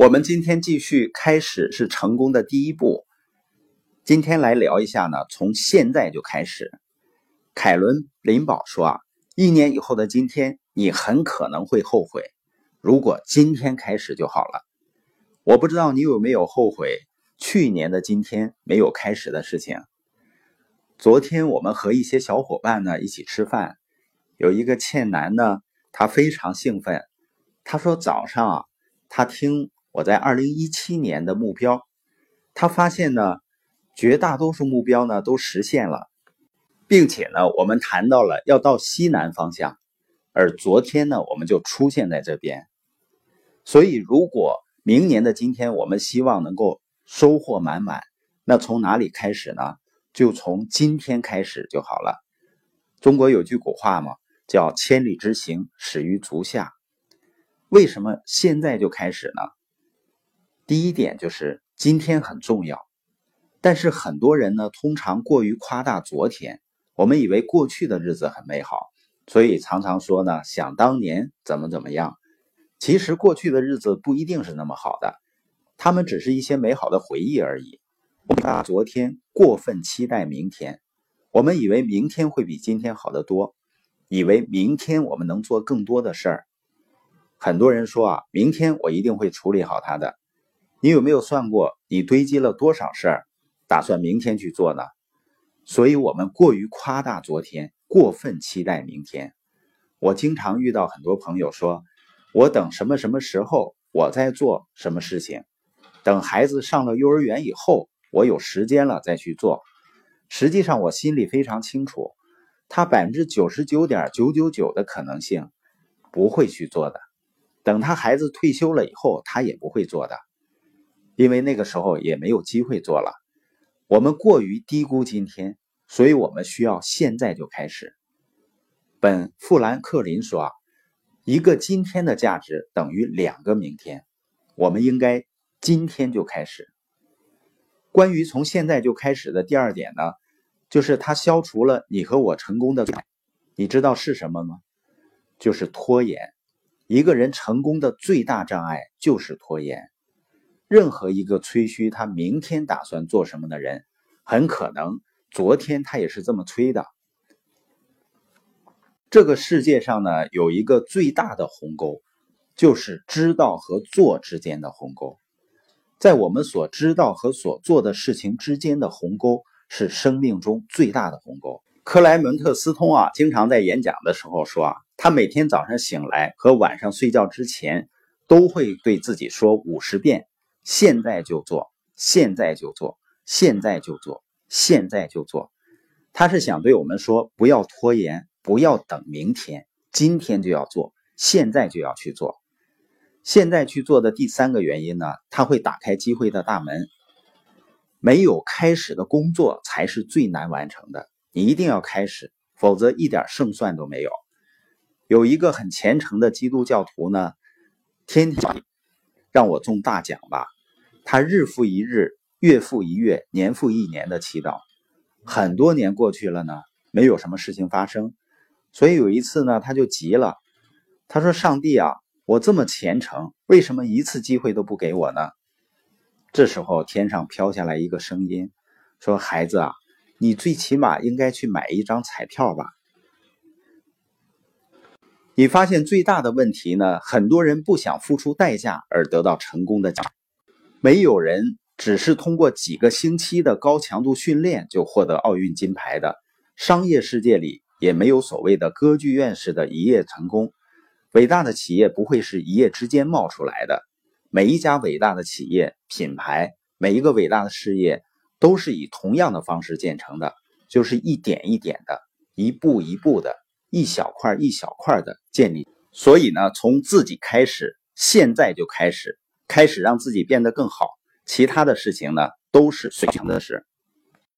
我们今天继续开始是成功的第一步。今天来聊一下呢，从现在就开始。凯伦·林堡说啊，一年以后的今天，你很可能会后悔。如果今天开始就好了。我不知道你有没有后悔去年的今天没有开始的事情。昨天我们和一些小伙伴呢一起吃饭，有一个倩男呢，他非常兴奋，他说早上啊，他听。我在二零一七年的目标，他发现呢，绝大多数目标呢都实现了，并且呢，我们谈到了要到西南方向，而昨天呢，我们就出现在这边。所以，如果明年的今天我们希望能够收获满满，那从哪里开始呢？就从今天开始就好了。中国有句古话嘛，叫“千里之行，始于足下”。为什么现在就开始呢？第一点就是今天很重要，但是很多人呢，通常过于夸大昨天。我们以为过去的日子很美好，所以常常说呢，想当年怎么怎么样。其实过去的日子不一定是那么好的，他们只是一些美好的回忆而已。我们把昨天过分期待明天，我们以为明天会比今天好得多，以为明天我们能做更多的事儿。很多人说啊，明天我一定会处理好它的。你有没有算过，你堆积了多少事儿，打算明天去做呢？所以，我们过于夸大昨天，过分期待明天。我经常遇到很多朋友说：“我等什么什么时候，我在做什么事情，等孩子上了幼儿园以后，我有时间了再去做。”实际上，我心里非常清楚，他百分之九十九点九九九的可能性不会去做的。等他孩子退休了以后，他也不会做的。因为那个时候也没有机会做了，我们过于低估今天，所以我们需要现在就开始。本富兰克林说啊，一个今天的价值等于两个明天，我们应该今天就开始。关于从现在就开始的第二点呢，就是它消除了你和我成功的，你知道是什么吗？就是拖延。一个人成功的最大障碍就是拖延。任何一个吹嘘他明天打算做什么的人，很可能昨天他也是这么吹的。这个世界上呢，有一个最大的鸿沟，就是知道和做之间的鸿沟。在我们所知道和所做的事情之间的鸿沟，是生命中最大的鸿沟。克莱门特斯通啊，经常在演讲的时候说啊，他每天早上醒来和晚上睡觉之前，都会对自己说五十遍。现在就做，现在就做，现在就做，现在就做。他是想对我们说：不要拖延，不要等明天，今天就要做，现在就要去做。现在去做的第三个原因呢，他会打开机会的大门。没有开始的工作才是最难完成的，你一定要开始，否则一点胜算都没有。有一个很虔诚的基督教徒呢，天天。让我中大奖吧！他日复一日、月复一月、年复一年的祈祷，很多年过去了呢，没有什么事情发生。所以有一次呢，他就急了，他说：“上帝啊，我这么虔诚，为什么一次机会都不给我呢？”这时候天上飘下来一个声音，说：“孩子啊，你最起码应该去买一张彩票吧。”你发现最大的问题呢？很多人不想付出代价而得到成功的奖，没有人只是通过几个星期的高强度训练就获得奥运金牌的。商业世界里也没有所谓的歌剧院式的一夜成功。伟大的企业不会是一夜之间冒出来的。每一家伟大的企业品牌，每一个伟大的事业，都是以同样的方式建成的，就是一点一点的，一步一步的。一小块一小块的建立，所以呢，从自己开始，现在就开始，开始让自己变得更好，其他的事情呢，都是随成的事。